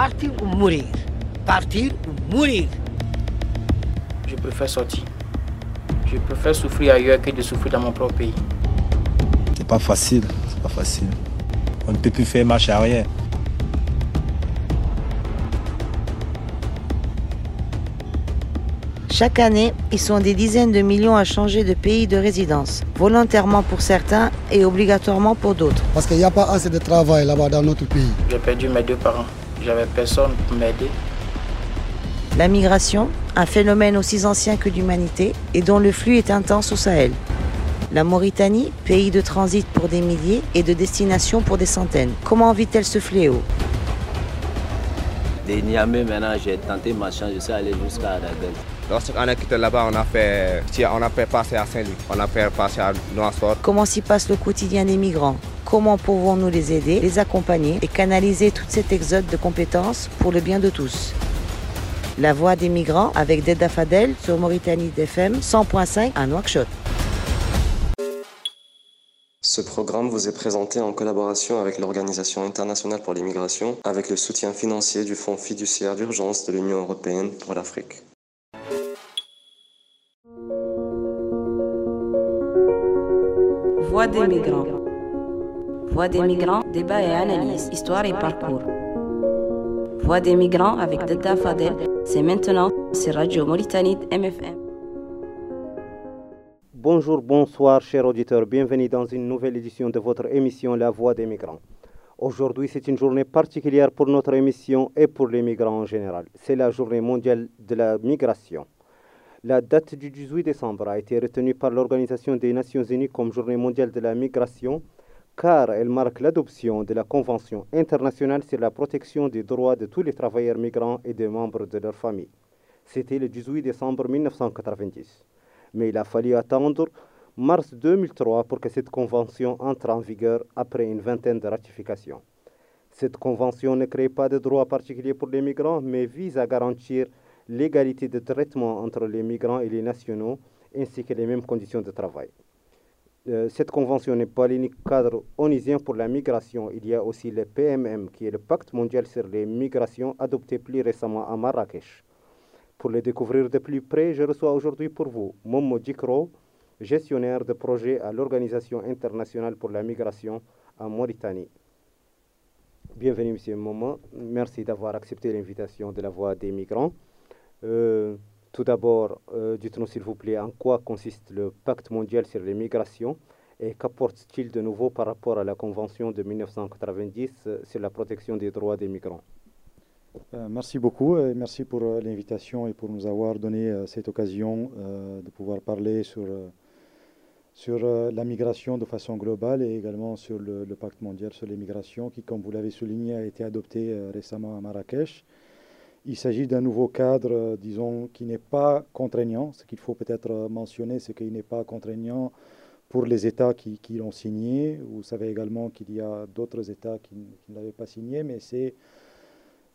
partir ou mourir? Partir ou mourir? Je préfère sortir. Je préfère souffrir ailleurs que de souffrir dans mon propre pays. C'est pas facile, c'est pas facile. On ne peut plus faire marche arrière. Chaque année, ils sont des dizaines de millions à changer de pays de résidence, volontairement pour certains et obligatoirement pour d'autres. Parce qu'il n'y a pas assez de travail là-bas dans notre pays. J'ai perdu mes deux parents. J'avais personne pour m'aider. La migration, un phénomène aussi ancien que l'humanité et dont le flux est intense au Sahel. La Mauritanie, pays de transit pour des milliers et de destination pour des centaines. Comment vit-elle ce fléau? De Niamey, maintenant, j'ai tenté ma chance, je suis allé jusqu'à Aradel. Lorsqu'on a quitté là-bas, on a fait, on a fait passer à Saint-Louis, on a fait passer à Noirsport. Comment s'y passe le quotidien des migrants? Comment pouvons-nous les aider, les accompagner et canaliser tout cet exode de compétences pour le bien de tous La voix des migrants avec Deda Fadel sur Mauritanie DFM 100.5 à Nouakchott. Ce programme vous est présenté en collaboration avec l'Organisation internationale pour l'immigration, avec le soutien financier du Fonds fiduciaire d'urgence de l'Union européenne pour l'Afrique. Voix des migrants. Voix des migrants, débat et analyse, histoire et parcours. Voix des migrants avec Dada Fadel, c'est maintenant sur Radio Mauritanie MFM. Bonjour, bonsoir, chers auditeurs. Bienvenue dans une nouvelle édition de votre émission La Voix des migrants. Aujourd'hui, c'est une journée particulière pour notre émission et pour les migrants en général. C'est la journée mondiale de la migration. La date du 18 décembre a été retenue par l'Organisation des Nations Unies comme journée mondiale de la migration car elle marque l'adoption de la Convention internationale sur la protection des droits de tous les travailleurs migrants et des membres de leur famille. C'était le 18 décembre 1990. Mais il a fallu attendre mars 2003 pour que cette convention entre en vigueur après une vingtaine de ratifications. Cette convention ne crée pas de droits particuliers pour les migrants, mais vise à garantir l'égalité de traitement entre les migrants et les nationaux, ainsi que les mêmes conditions de travail. Euh, cette convention n'est pas l'unique cadre onusien pour la migration. Il y a aussi le PMM, qui est le pacte mondial sur les migrations adopté plus récemment à Marrakech. Pour le découvrir de plus près, je reçois aujourd'hui pour vous Momo Dikro, gestionnaire de projet à l'Organisation internationale pour la migration en Mauritanie. Bienvenue, Monsieur Momo. Merci d'avoir accepté l'invitation de la Voix des migrants. Euh, tout d'abord, euh, dites-nous s'il vous plaît en quoi consiste le pacte mondial sur les migrations et qu'apporte-t-il de nouveau par rapport à la Convention de 1990 euh, sur la protection des droits des migrants? Euh, Merci beaucoup et merci pour l'invitation et pour nous avoir donné cette occasion de pouvoir parler sur, sur la migration de façon globale et également sur le, le, pacte mondial sur les migrations qui, comme vous l'avez souligné, a été adopté récemment à Marrakech. Il s'agit d'un nouveau cadre, euh, disons, qui n'est pas contraignant. Ce qu'il faut peut-être euh, mentionner, c'est qu'il n'est pas contraignant pour les États qui, l'ont signé. Vous savez également qu'il y a d'autres États qui, ne l'avaient pas signé, mais c'est,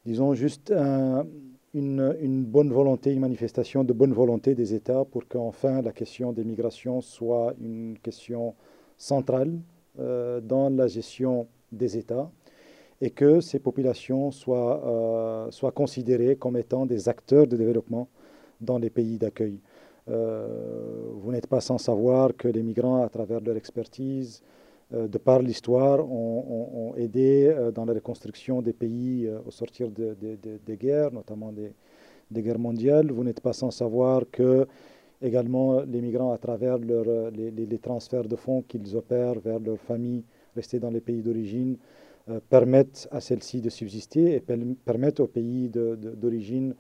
disons, juste un, une, une, bonne volonté, une manifestation de bonne volonté des États pour qu'enfin la question des migrations soit une question centrale euh, dans la gestion des États et que ces populations soient, euh, soient considérées comme étant des acteurs de développement dans les pays d'accueil. Euh, vous n'êtes pas sans savoir que les migrants, à travers leur expertise, euh, de par l'histoire, ont, aidé dans la reconstruction des pays au sortir des de, de, de guerres, notamment des, des, guerres mondiales. Vous n'êtes pas sans savoir que également les migrants, à travers les, les, transferts de fonds qu'ils opèrent vers leurs familles restées dans les pays d'origine, permettent à celles-ci de subsister et permettent aux pays d'origine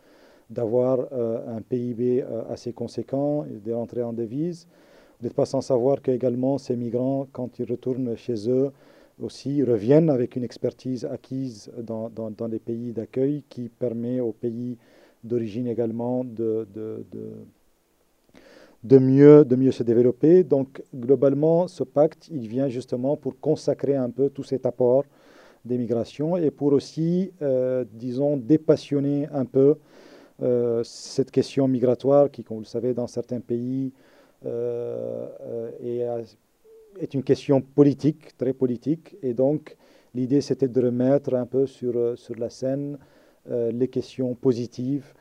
d'avoir euh, un PIB euh, assez conséquent et de rentrer en devise. Vous n'êtes pas sans savoir qu'également ces migrants, quand ils retournent chez eux, aussi reviennent avec une expertise acquise dans, dans, dans les pays d'accueil qui permet aux pays d'origine également de, de, de, mieux, de mieux se développer. Donc globalement, ce pacte, il vient justement pour consacrer un peu tout cet apport des migrations et pour aussi, euh, disons, dépassionner un peu euh, cette question migratoire qui, comme vous le savez, dans certains pays euh, est, une question politique, très politique. Et donc, l'idée, c'était de remettre un peu sur, sur la scène les questions positives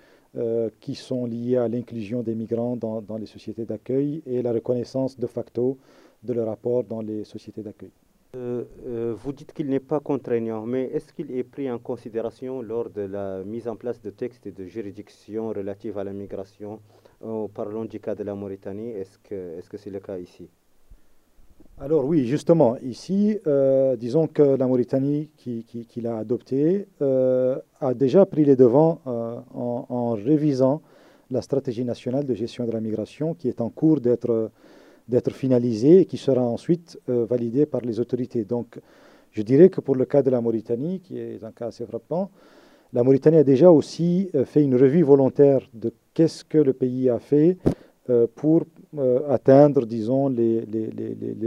qui sont liées à l'inclusion des migrants dans, dans les sociétés d'accueil et la reconnaissance de facto de leur rapport dans les sociétés d'accueil. Euh, euh, vous dites qu'il n'est pas contraignant, mais est-ce qu'il est pris en considération lors de la mise en place de textes et de juridictions relatives à la migration? En parlant du cas de la Mauritanie, est-ce que c'est -ce le cas ici? Alors oui, justement, ici, euh, disons que la Mauritanie qui, l'a adopté a déjà pris les devants en, révisant la stratégie nationale de gestion de la migration qui est en cours d'être d'être finalisé et qui sera ensuite euh, validé par les autorités. Donc, je dirais que pour le cas de la Mauritanie, qui est un cas assez frappant, la Mauritanie a déjà aussi euh, fait une revue volontaire de qu'est-ce que le pays a fait euh, pour atteindre, disons, les,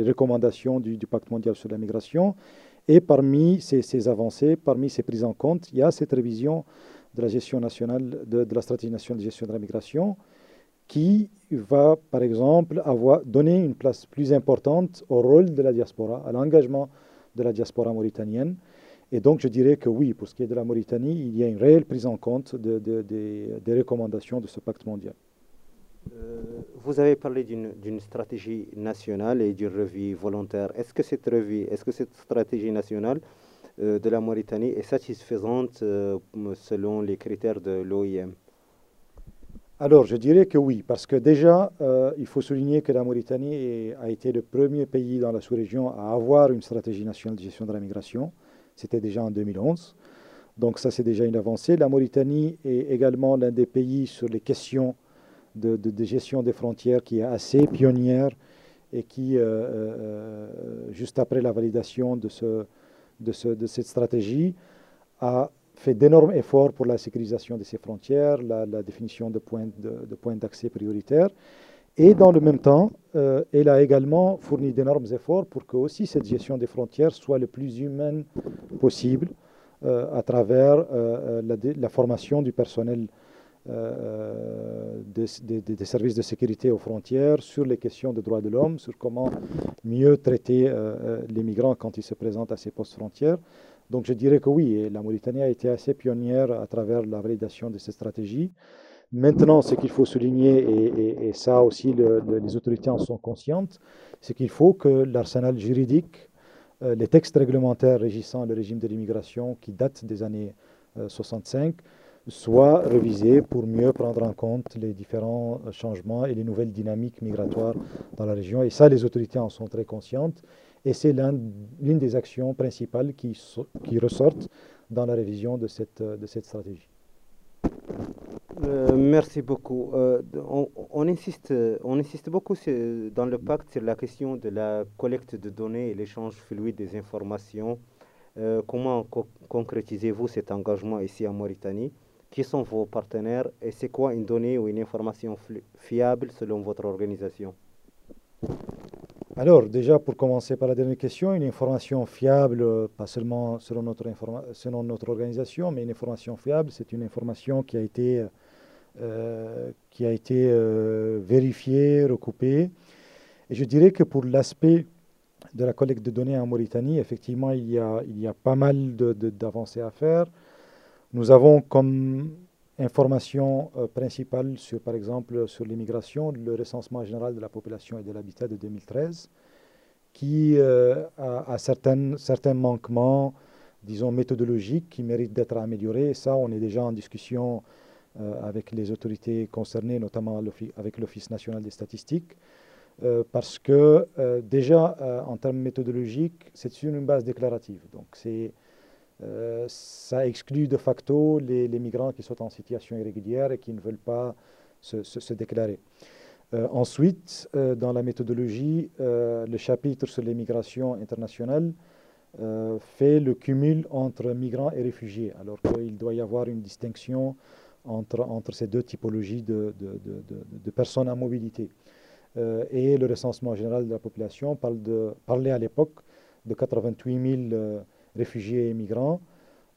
recommandations du, Pacte mondial sur la migration. Et parmi ces, ces, avancées, parmi ces prises en compte, il y a cette révision de la gestion nationale, de, de la stratégie nationale de gestion de la migration, qui va, par exemple, avoir donné une place plus importante au rôle de la diaspora, à l'engagement de la diaspora mauritanienne. Et donc, je dirais que oui, pour ce qui est de la Mauritanie, il y a une réelle prise en compte de, des recommandations de ce pacte mondial. Euh, vous avez parlé d'une stratégie nationale et d'une revue volontaire. Est-ce que cette revue, est-ce que cette stratégie nationale euh, de la Mauritanie est satisfaisante euh, selon les critères de l'OIM alors, je dirais que oui, parce que déjà, euh, il faut souligner que la Mauritanie a été le premier pays dans la sous-région à avoir une stratégie nationale de gestion de la migration. C'était déjà en 2011. Donc ça, c'est déjà une avancée. La Mauritanie est également l'un des pays sur les questions de, gestion des frontières qui est assez pionnière et qui, euh, euh, juste après la validation de, de cette stratégie, a fait d'énormes efforts pour la sécurisation de ses frontières, la, définition de points d'accès prioritaires. Et dans le même temps, euh, elle a également fourni d'énormes efforts pour que aussi cette gestion des frontières soit le plus humaine possible euh, à travers euh, la, formation du personnel des, des, services de sécurité aux frontières sur les questions de droits de l'homme, sur comment mieux traiter les migrants quand ils se présentent à ces postes frontières. Donc je dirais que oui, la Mauritanie a été assez pionnière à travers la validation de ces stratégies. Maintenant, ce qu'il faut souligner, et, ça aussi les autorités en sont conscientes, c'est qu'il faut que l'arsenal juridique, euh, les textes réglementaires régissant le régime de l'immigration qui datent des années 65, euh, soient révisés pour mieux prendre en compte les différents euh, changements et les nouvelles dynamiques migratoires dans la région. Et ça, les autorités en sont très conscientes. Et c'est l'une des actions principales qui, ressortent dans la révision de cette, de cette stratégie. Euh, merci beaucoup. Euh, on, insiste, on insiste beaucoup dans le pacte sur la question de la collecte de données et l'échange fluide des informations. Euh, comment concrétisez-vous cet engagement ici en Mauritanie? Qui sont vos partenaires et c'est quoi une donnée ou une information fiable selon votre organisation? Alors, déjà, pour commencer par la dernière question, une information fiable, pas seulement selon notre, selon notre organisation, mais une information fiable, c'est une information qui a été, euh, qui a été euh, vérifiée, recoupée. Et je dirais que pour l'aspect de la collecte de données en Mauritanie, effectivement, il y a, il y a pas mal d'avancées à faire. Nous avons comme Information euh, principale sur, par exemple, sur l'immigration, le recensement général de la population et de l'habitat de 2013, qui euh, a, certains manquements, disons, méthodologiques qui méritent d'être améliorés. Et ça, on est déjà en discussion euh, avec les autorités concernées, notamment avec l'Office national des statistiques, parce que déjà, en termes méthodologiques, c'est sur une base déclarative. Donc, c'est euh, ça exclut de facto les, migrants qui sont en situation irrégulière et qui ne veulent pas se, déclarer. Euh, ensuite, euh, dans la méthodologie, le chapitre sur les migrations internationales fait le cumul entre migrants et réfugiés, alors qu'il doit y avoir une distinction entre, ces deux typologies de, personnes à mobilité. et le recensement général de la population parlait à l'époque de 88 000 réfugiés et migrants,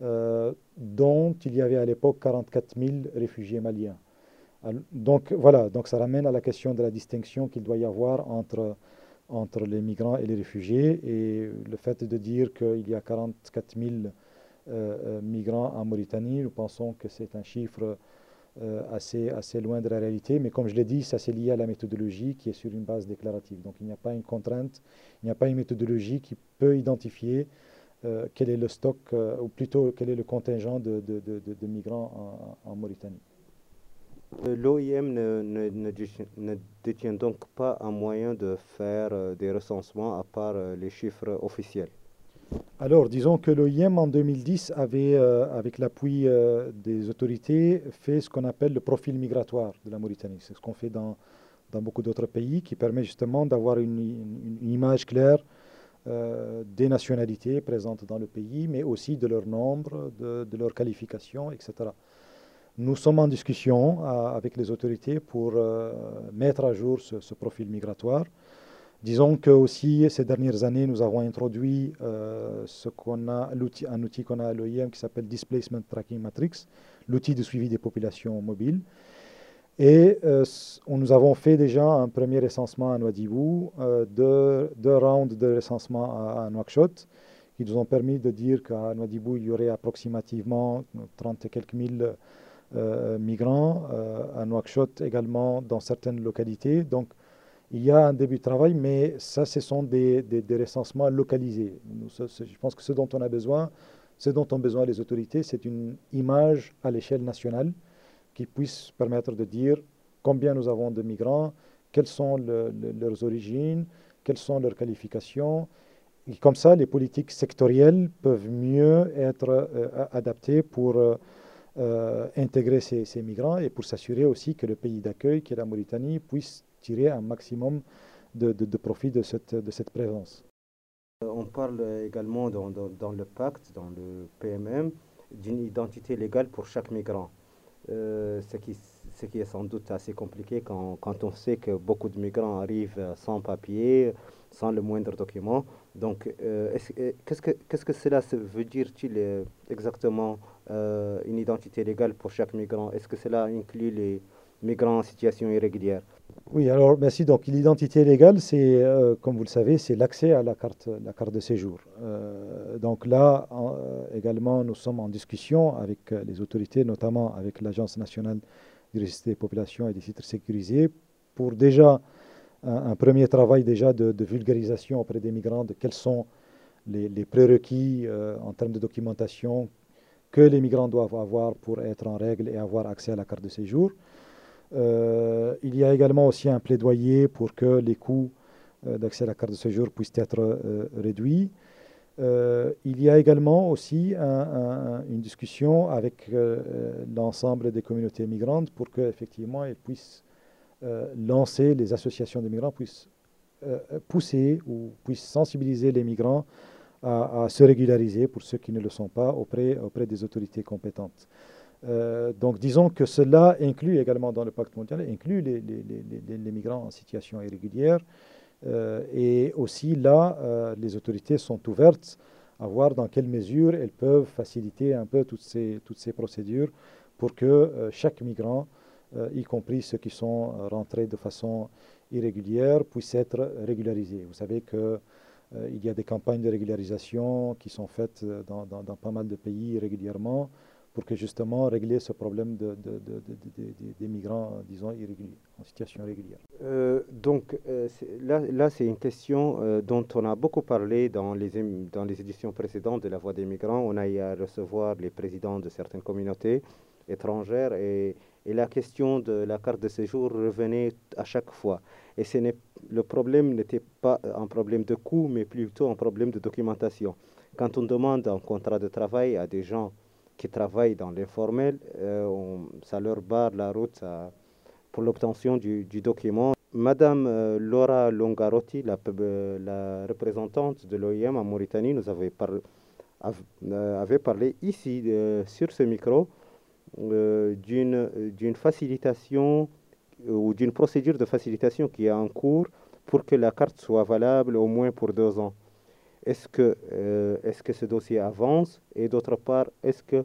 euh, dont il y avait à l'époque 44 000 réfugiés maliens. Donc voilà, donc ça ramène à la question de la distinction qu'il doit y avoir entre, entre les migrants et les réfugiés et le fait de dire qu'il y a 44 000 migrants en Mauritanie. Nous pensons que c'est un chiffre assez, assez loin de la réalité, mais comme je l'ai dit, ça c'est lié à la méthodologie qui est sur une base déclarative. Donc il n'y a pas une contrainte, il n'y a pas une méthodologie qui peut identifier quel est le stock, ou plutôt quel est le contingent de, de, de, migrants en, en Mauritanie? L'OIM ne, ne, détient donc pas un moyen de faire euh, des recensements à part euh, les chiffres officiels. Alors, disons que l'OIM en 2010 avait, euh, avec l'appui des autorités, fait ce qu'on appelle le profil migratoire de la Mauritanie. C'est ce qu'on fait dans, dans beaucoup d'autres pays, qui permet justement d'avoir une, image claire des nationalités présentes dans le pays, mais aussi de leur nombre, de, leur qualification, etc. Nous sommes en discussion euh, avec les autorités pour euh, mettre à jour ce, profil migratoire. Disons que aussi ces dernières années, nous avons introduit euh, ce qu'on a, un outil qu'on a à l'OIM qui s'appelle Displacement Tracking Matrix, l'outil de suivi des populations mobiles. Et nous avons fait déjà un premier recensement à Nouadhibou, deux, deux, rounds de recensement à, à Nouakchott, qui nous ont permis de dire qu'à Nouadhibou, il y aurait approximativement 30 et quelques mille euh, migrants, euh, à Nouakchott également dans certaines localités. Donc il y a un début de travail, mais ça, ce sont des, recensements localisés. je pense que ce dont on a besoin, ce dont ont besoin les autorités, c'est une image à l'échelle nationale qui puisse permettre de dire combien nous avons de migrants, quelles sont leurs origines, quelles sont leurs qualifications. Et comme ça, les politiques sectorielles peuvent mieux être euh, adaptées pour euh, intégrer ces, migrants et pour s'assurer aussi que le pays d'accueil, qui est la Mauritanie, puisse tirer un maximum de, profit de cette, présence. Euh, on parle également dans, le pacte, dans le PMM, d'une identité légale pour chaque migrant. Euh, ce, qui, ce qui est sans doute assez compliqué quand, quand on sait que beaucoup de migrants arrivent sans papier, sans le moindre document. Donc, euh, qu'est-ce que, qu'est-ce que cela veut dire-t-il euh, exactement une identité légale pour chaque migrant? Est-ce que cela inclut les migrants en situation irrégulière? Oui, alors merci. Donc, l'identité légale, c'est, comme vous le savez, c'est l'accès à la carte, la carte de séjour. donc là, également, nous sommes en discussion avec les autorités, notamment avec l'Agence nationale du registre des populations et des titres sécurisés, pour déjà un, premier travail déjà de, vulgarisation auprès des migrants de quels sont les, prérequis euh, en termes de documentation que les migrants doivent avoir pour être en règle et avoir accès à la carte de séjour. Euh, il y a également aussi un plaidoyer pour que les coûts euh, d'accès à la carte de séjour puissent être réduits. il y a également aussi une discussion avec l'ensemble des communautés migrantes pour qu'effectivement elles puissent euh, lancer, les associations de migrants puissent euh, pousser ou puissent sensibiliser les migrants à, se régulariser pour ceux qui ne le sont pas auprès, auprès des autorités compétentes. Euh, donc disons que cela inclut également dans le pacte mondial, inclut les, migrants en situation irrégulière. et aussi là, les autorités sont ouvertes à voir dans quelle mesure elles peuvent faciliter un peu toutes ces, toutes ces procédures pour que chaque migrant euh, y compris ceux qui sont euh, rentrés de façon irrégulière, puissent être régularisés. Vous savez qu'il euh, y a des campagnes de régularisation qui sont faites dans, pas mal de pays régulièrement que justement régler ce problème de, des migrants, disons, irréguliers, en situation irrégulière. donc là, là c'est une question dont on a beaucoup parlé dans les, éditions précédentes de La Voix des migrants. On a eu à recevoir les présidents de certaines communautés étrangères et la question de la carte de séjour revenait à chaque fois. Et le problème n'était pas un problème de coût, mais plutôt un problème de documentation. Quand on demande un contrat de travail à des gens qui travaillent dans l'informel, euh, ça leur barre la route pour l'obtention du, document. Madame euh, Laura Longarotti, la, euh, représentante de l'OIM en Mauritanie, nous avait, parlé ici sur ce micro d'une facilitation ou d'une procédure de facilitation qui est en cours pour que la carte soit valable au moins pour deux ans. Est-ce que, euh, est que ce dossier avance? Et d'autre part, est-ce que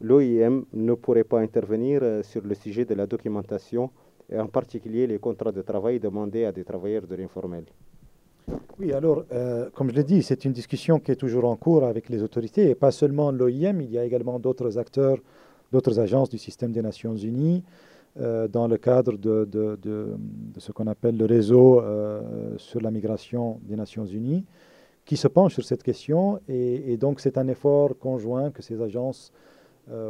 l'OIM ne pourrait pas intervenir sur le sujet de la documentation, et en particulier les contrats de travail demandés à des travailleurs de l'informel? Oui, alors, euh, comme je l'ai dit, c'est une discussion qui est toujours en cours avec les autorités, et pas seulement l'OIM, il y a également d'autres acteurs, d'autres agences du système des Nations Unies, euh, dans le cadre de, ce qu'on appelle le réseau euh, sur la migration des Nations Unies, qui se penche sur cette question, et, donc c'est un effort conjoint que ces agences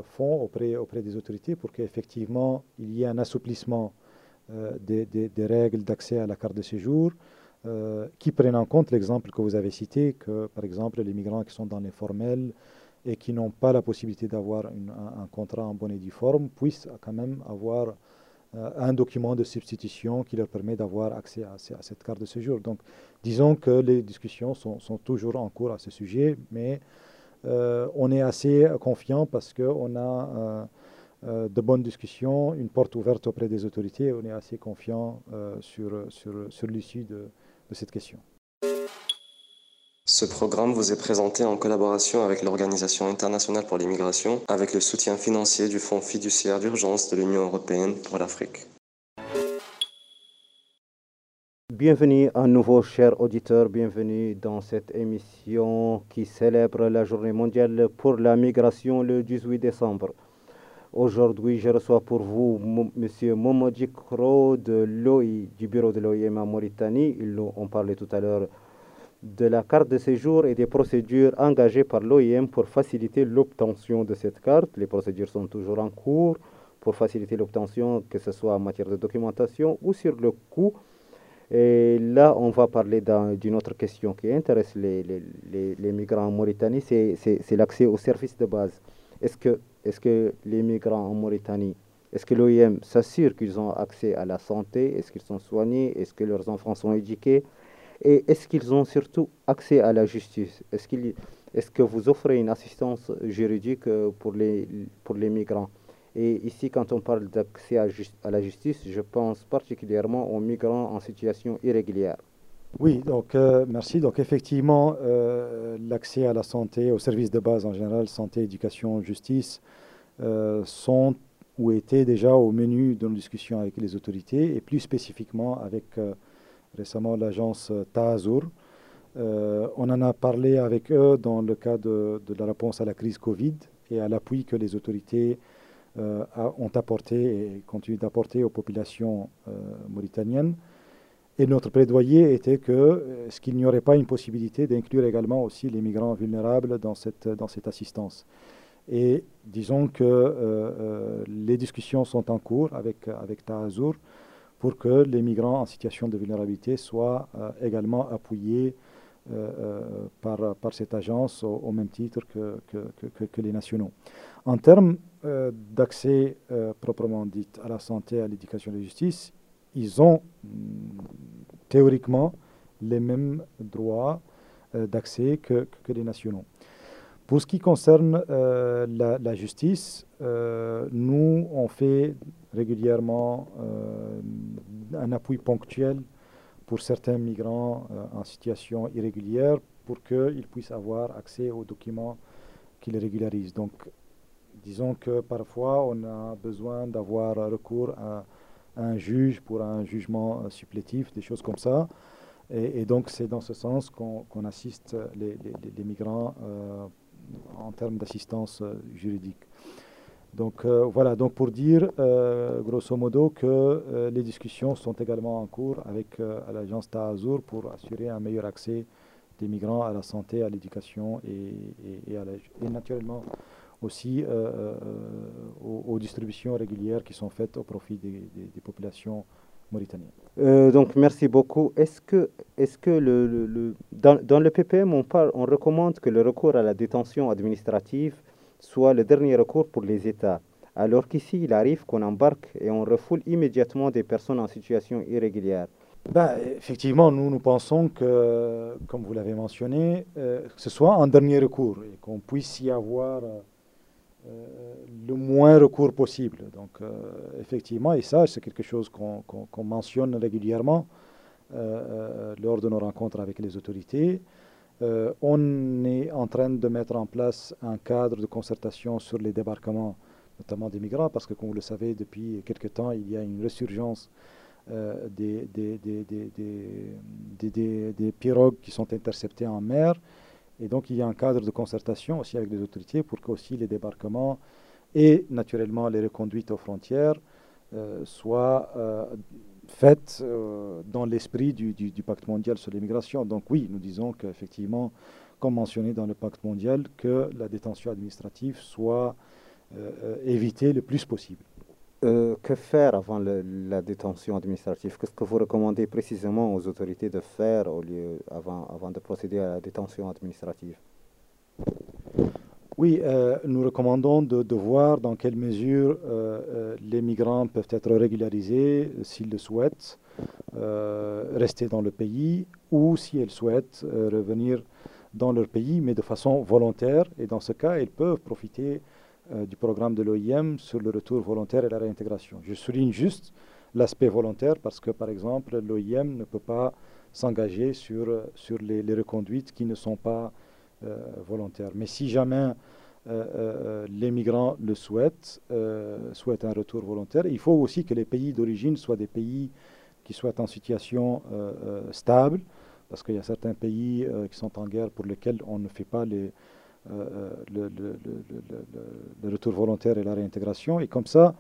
font auprès, auprès des autorités pour qu'effectivement il y ait un assouplissement des, des, règles d'accès à la carte de séjour, euh, qui prennent en compte l'exemple que vous avez cité, que par exemple les migrants qui sont dans les formels et qui n'ont pas la possibilité d'avoir un, un, contrat en bonne et due forme puissent quand même avoir euh, un document de substitution qui leur permet d'avoir accès à, cette carte de séjour. Donc disons que les discussions sont, toujours en cours à ce sujet, mais euh, on est assez confiant parce qu'on a euh, euh, de bonnes discussions, une porte ouverte auprès des autorités, on est assez confiant euh, sur, sur, sur l'issue de cette question. Ce programme vous est présenté en collaboration avec l'Organisation internationale pour l'immigration, avec le soutien financier du Fonds fiduciaire d'urgence de l'Union européenne pour l'Afrique. Bienvenue à nouveau, chers auditeurs, bienvenue dans cette émission qui célèbre la journée mondiale pour la migration le 18 décembre. Aujourd'hui, je reçois pour vous M. Momodji Kro de l'OI, du bureau de l'OIM en Mauritanie. Ils ont parlé tout à l'heure de la carte de séjour et des procédures engagées par l'OIM pour faciliter l'obtention de cette carte. Les procédures sont toujours en cours pour faciliter l'obtention, que ce soit en matière de documentation ou sur le coût. Et là, on va parler d'une autre question qui intéresse les, les, les, migrants en Mauritanie, c'est l'accès aux services de base. Est-ce que, est que les migrants en Mauritanie, est-ce que l'OIM s'assure qu'ils ont accès à la santé? Est-ce qu'ils sont soignés? Est-ce que leurs enfants sont éduqués? Et est-ce qu'ils ont surtout accès à la justice? Est-ce que vous offrez une assistance juridique euh, pour les, migrants? Et ici, quand on parle d'accès à, la justice, je pense particulièrement aux migrants en situation irrégulière. Oui, donc euh, merci. Donc effectivement, euh, l'accès à la santé, aux services de base en général, santé, éducation, justice, sont ou étaient déjà au menu de nos discussions avec les autorités et plus spécifiquement avec récemment l'agence Taazur. Euh, on en a parlé avec eux dans le cadre de, la réponse à la crise Covid et à l'appui que les autorités euh, ont apporté et continuent d'apporter aux populations mauritaniennes. Et notre plaidoyer était que euh, ce qu'il n'y aurait pas une possibilité d'inclure également aussi les migrants vulnérables dans cette, dans cette assistance. Et disons que euh, euh, les discussions sont en cours avec, avec Taazur pour que les migrants en situation de vulnérabilité soient euh, également appuyés euh, euh, par, par cette agence au, même titre que, que, les nationaux. En termes d'accès proprement dit à la santé, à l'éducation et à la justice, ils ont mm, théoriquement les mêmes droits d'accès que, que, les nationaux. Pour ce qui concerne la, justice, nous, on fait régulièrement un appui ponctuel pour certains migrants euh, en situation irrégulière pour qu'ils puissent avoir accès aux documents qui les régularisent. Donc, disons que parfois, on a besoin d'avoir recours à un juge pour un jugement euh, supplétif, des choses comme ça. Et, donc c'est dans ce sens qu'on qu assiste les, migrants euh, en termes d'assistance juridique. Donc euh, voilà, donc pour dire euh, grosso modo que euh, les discussions sont également en cours avec l'agence Taazur pour assurer un meilleur accès des migrants à la santé, à l'éducation et, et, naturellement aussi aux, distributions régulières qui sont faites au profit des, populations mauritaniennes. Donc merci beaucoup. Est-ce que, est que le, dans, dans, le PPM, on, parle, on recommande que le recours à la détention administrative soit le dernier recours pour les États, alors qu'ici, il arrive qu'on embarque et on refoule immédiatement des personnes en situation irrégulière ben, Effectivement, nous, nous pensons que, comme vous l'avez mentionné, euh, ce soit un dernier recours et qu'on puisse y avoir euh, le moins recours possible. Donc, euh, effectivement, et ça, c'est quelque chose qu'on qu qu mentionne régulièrement lors de nos rencontres avec les autorités. On est en train de mettre en place un cadre de concertation sur les débarquements, notamment des migrants, parce que, comme vous le savez, depuis quelque temps, il y a une résurgence des, des, des, pirogues qui sont interceptées en mer. Et donc il y a un cadre de concertation aussi avec les autorités pour que aussi les débarquements et naturellement les reconduites aux frontières soient faites dans l'esprit du, pacte mondial sur l'immigration. Donc oui, nous disons qu'effectivement, comme mentionné dans le pacte mondial, que la détention administrative soit euh, euh, évitée le plus possible. Euh, que faire avant la détention administrative? Qu'est-ce que vous recommandez précisément aux autorités de faire au lieu, avant de procéder à la détention administrative? Oui, nous recommandons de, voir dans quelle mesure les migrants peuvent être régularisés s'ils le souhaitent, rester dans le pays, ou si elles souhaitent revenir dans leur pays, mais de façon volontaire. Et dans ce cas, ils peuvent profiter euh, du programme de l'OIM sur le retour volontaire et la réintégration. Je souligne juste l'aspect volontaire parce que, par exemple, l'OIM ne peut pas s'engager sur, sur les, reconduites qui ne sont pas euh, volontaires. Mais si jamais euh, les migrants le souhaitent, souhaitent un retour volontaire, il faut aussi que les pays d'origine soient des pays qui soient en situation stable, parce qu'il y a certains pays euh, qui sont en guerre pour lesquels on ne fait pas les, euh, euh, le, retour volontaire et la réintégration. Et comme ça,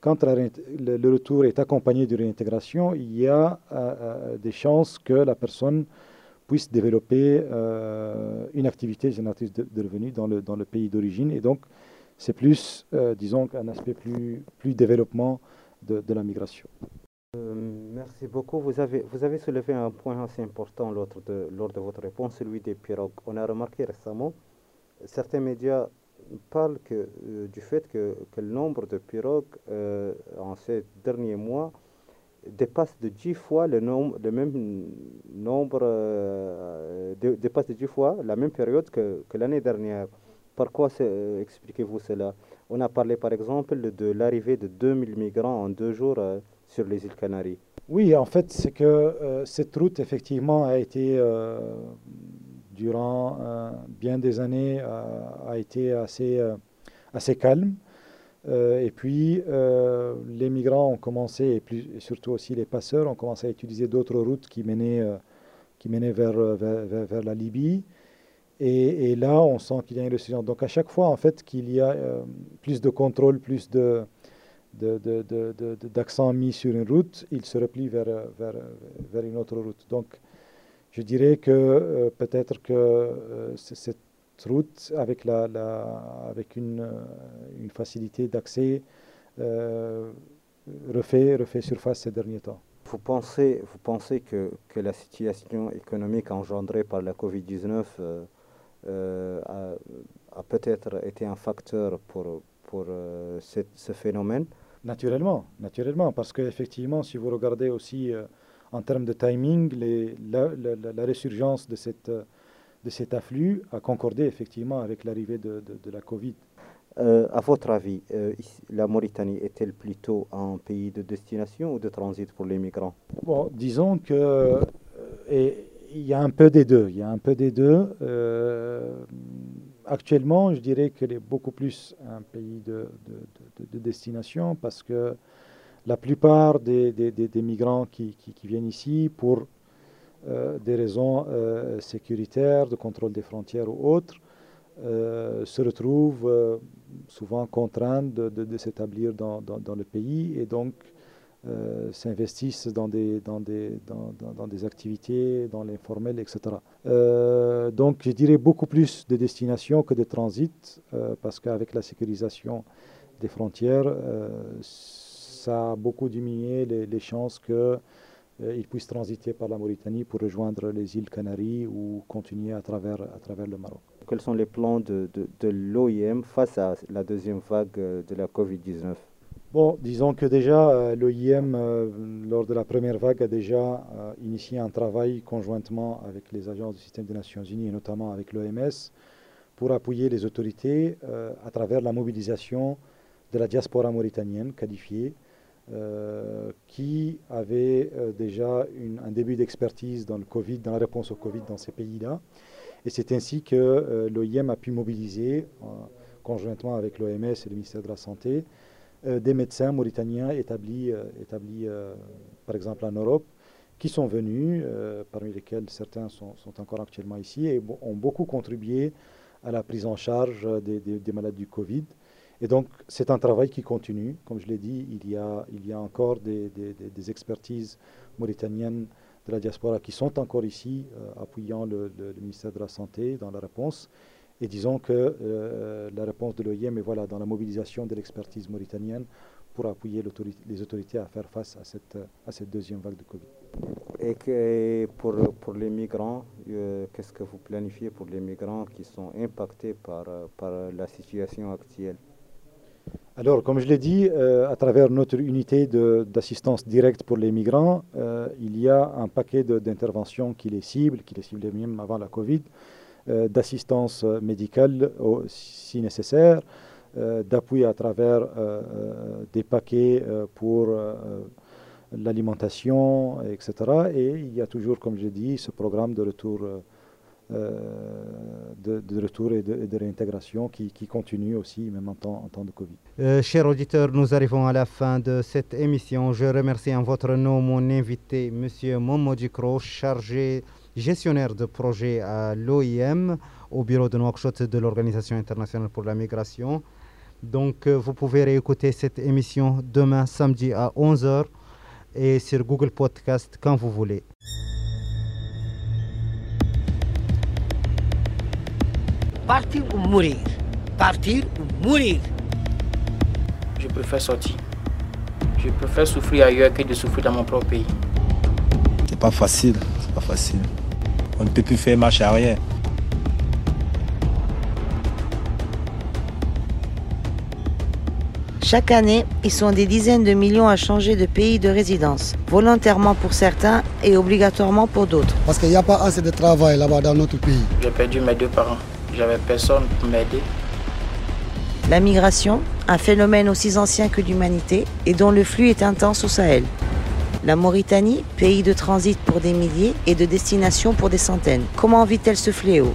quand le, retour est accompagné de réintégration, il y a des chances que la personne puisse développer une activité génératrice de, revenus dans le, dans le pays d'origine. Et donc, c'est plus, disons, un aspect plus, plus développement de, de la migration. Euh, merci beaucoup. Vous avez, vous avez soulevé un point assez important lors de, lors de votre réponse, celui des pirogues. On a remarqué récemment, certains médias parlent que, euh, du fait que, que, le nombre de pirogues euh, en ces derniers mois dépasse de 10 fois le, nombre, le même nombre, dépasse de 10 fois la même période que, l'année dernière. Par quoi expliquez-vous cela? On a parlé par exemple de l'arrivée de 2000 migrants en deux jours sur les îles Canaries Oui, en fait, c'est que euh, cette route, effectivement, a été, euh, durant euh, bien des années, a été assez calme. Et puis, les migrants ont commencé, et, plus, surtout aussi les passeurs, ont commencé à utiliser d'autres routes qui menaient, qui menaient vers, vers, vers, la Libye. Et, là, on sent qu'il y a une résurgence. Donc, à chaque fois, en fait, qu'il y a plus de contrôle, plus de, d'accent mis sur une route, il se replie vers, vers, vers une autre route. Donc, je dirais que euh, peut-être que euh, cette route, avec, la, la avec une, euh, une facilité d'accès, refait, refait surface ces derniers temps. Vous pensez, vous pensez que, que la situation économique engendrée par la Covid-19 a, a peut-être été un facteur pour, pour ce phénomène? Naturellement, naturellement, parce qu'effectivement, si vous regardez aussi euh, en termes de timing, les, la, la, résurgence de, cette, de cet afflux a concordé effectivement avec l'arrivée de, de, la Covid. Euh, à votre avis, euh, la Mauritanie est-elle plutôt un pays de destination ou de transit pour les migrants? Bon, disons que il y a un peu des deux. Il y a un peu des deux actuellement, je dirais qu'elle est beaucoup plus un pays de, destination parce que la plupart des, migrants qui, viennent ici pour euh, des raisons euh, sécuritaires, de contrôle des frontières ou autres, euh, se retrouvent souvent contraints de, s'établir dans, le pays et donc euh, s'investissent dans des, dans, activités, dans l'informel, etc. Euh, donc je dirais beaucoup plus de destinations que de transit, euh, parce qu'avec la sécurisation des frontières, ça a beaucoup diminué les, chances qu'ils puissent transiter par la Mauritanie pour rejoindre les îles Canaries ou continuer à travers, à travers le Maroc. Quels sont les plans de, de, de l'OIM face à la deuxième vague de la COVID-19 Bon, disons que déjà, euh, l'OIM, euh, lors de la première vague, a déjà euh, initié un travail conjointement avec les agences du système des Nations Unies et notamment avec l'OMS pour appuyer les autorités à travers la mobilisation de la diaspora mauritanienne qualifiée, qui avait déjà un début d'expertise dans le Covid, dans la réponse au Covid dans ces pays-là. Et c'est ainsi que l'OIM a pu mobiliser, conjointement avec l'OMS et le ministère de la Santé, des médecins mauritaniens établis, établis par exemple en Europe, qui sont venus, parmi lesquels certains sont, encore actuellement ici et ont beaucoup contribué à la prise en charge des, malades du Covid. Et donc, c'est un travail qui continue. Comme je l'ai dit, il y a, encore des, expertises mauritaniennes de la diaspora qui sont encore ici, euh, appuyant le, ministère de la Santé dans la réponse. Et disons que euh, la réponse de l'OIM est voilà, dans la mobilisation de l'expertise mauritanienne pour appuyer les autorités à faire face à cette, deuxième vague de Covid. Et pour, les migrants, euh, qu'est-ce que vous planifiez pour les migrants qui sont impactés par la situation actuelle? Alors, comme je l'ai dit, euh, à travers notre unité d'assistance directe pour les migrants, euh, il y a un paquet d'interventions qui les ciblent, qui les ciblent même avant la Covid, d'assistance médicale si nécessaire, d'appui à travers des paquets pour l'alimentation, etc. Et il y a toujours, comme je dis, ce programme de retour, euh, euh, de, retour et de, réintégration qui, continue aussi, même en temps, de Covid. Euh, chers auditeurs, nous arrivons à la fin de cette émission. Je remercie en votre nom mon invité, M. Momo Dikro, chargé gestionnaire de projet à l'OIM, au bureau de Nouakchott de l'Organisation internationale pour la migration. Donc, vous pouvez réécouter cette émission demain samedi à 11h et sur Google Podcast quand vous voulez. Partir ou mourir Partir ou mourir Je préfère sortir. Je préfère souffrir ailleurs que de souffrir dans mon propre pays. C'est pas facile, c'est pas facile. On ne peut plus faire marche arrière. Chaque année, ils sont des dizaines de millions à changer de pays de résidence, volontairement pour certains et obligatoirement pour d'autres. Parce qu'il n'y a pas assez de travail là-bas dans notre pays. J'ai perdu mes deux parents. J'avais personne pour m'aider. La migration, un phénomène aussi ancien que l'humanité et dont le flux est intense au Sahel. La Mauritanie, pays de transit pour des milliers et de destination pour des centaines. Comment vit-elle ce fléau?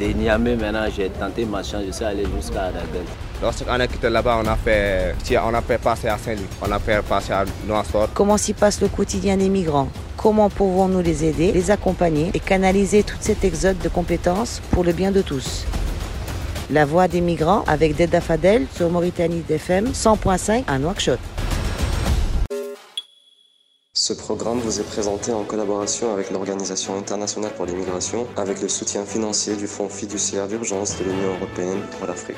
De Niamey, maintenant, j'ai tenté ma chance, je suis allé jusqu'à Arabelle. Lorsqu'on a quitté là-bas, on a fait, on a fait passer à Saint-Louis, on a fait passer à Noirfort. Comment s'y passe le quotidien des migrants? Comment pouvons-nous les aider, les accompagner et canaliser toute cet exode de compétences pour le bien de tous La voix des migrants avec Deda Fadel sur Mauritanie DFM 100.5 à Nouakchott. Ce programme vous est présenté en collaboration avec l'Organisation internationale pour l'immigration avec le soutien financier du Fonds fiduciaire d'urgence de l'Union européenne pour l'Afrique.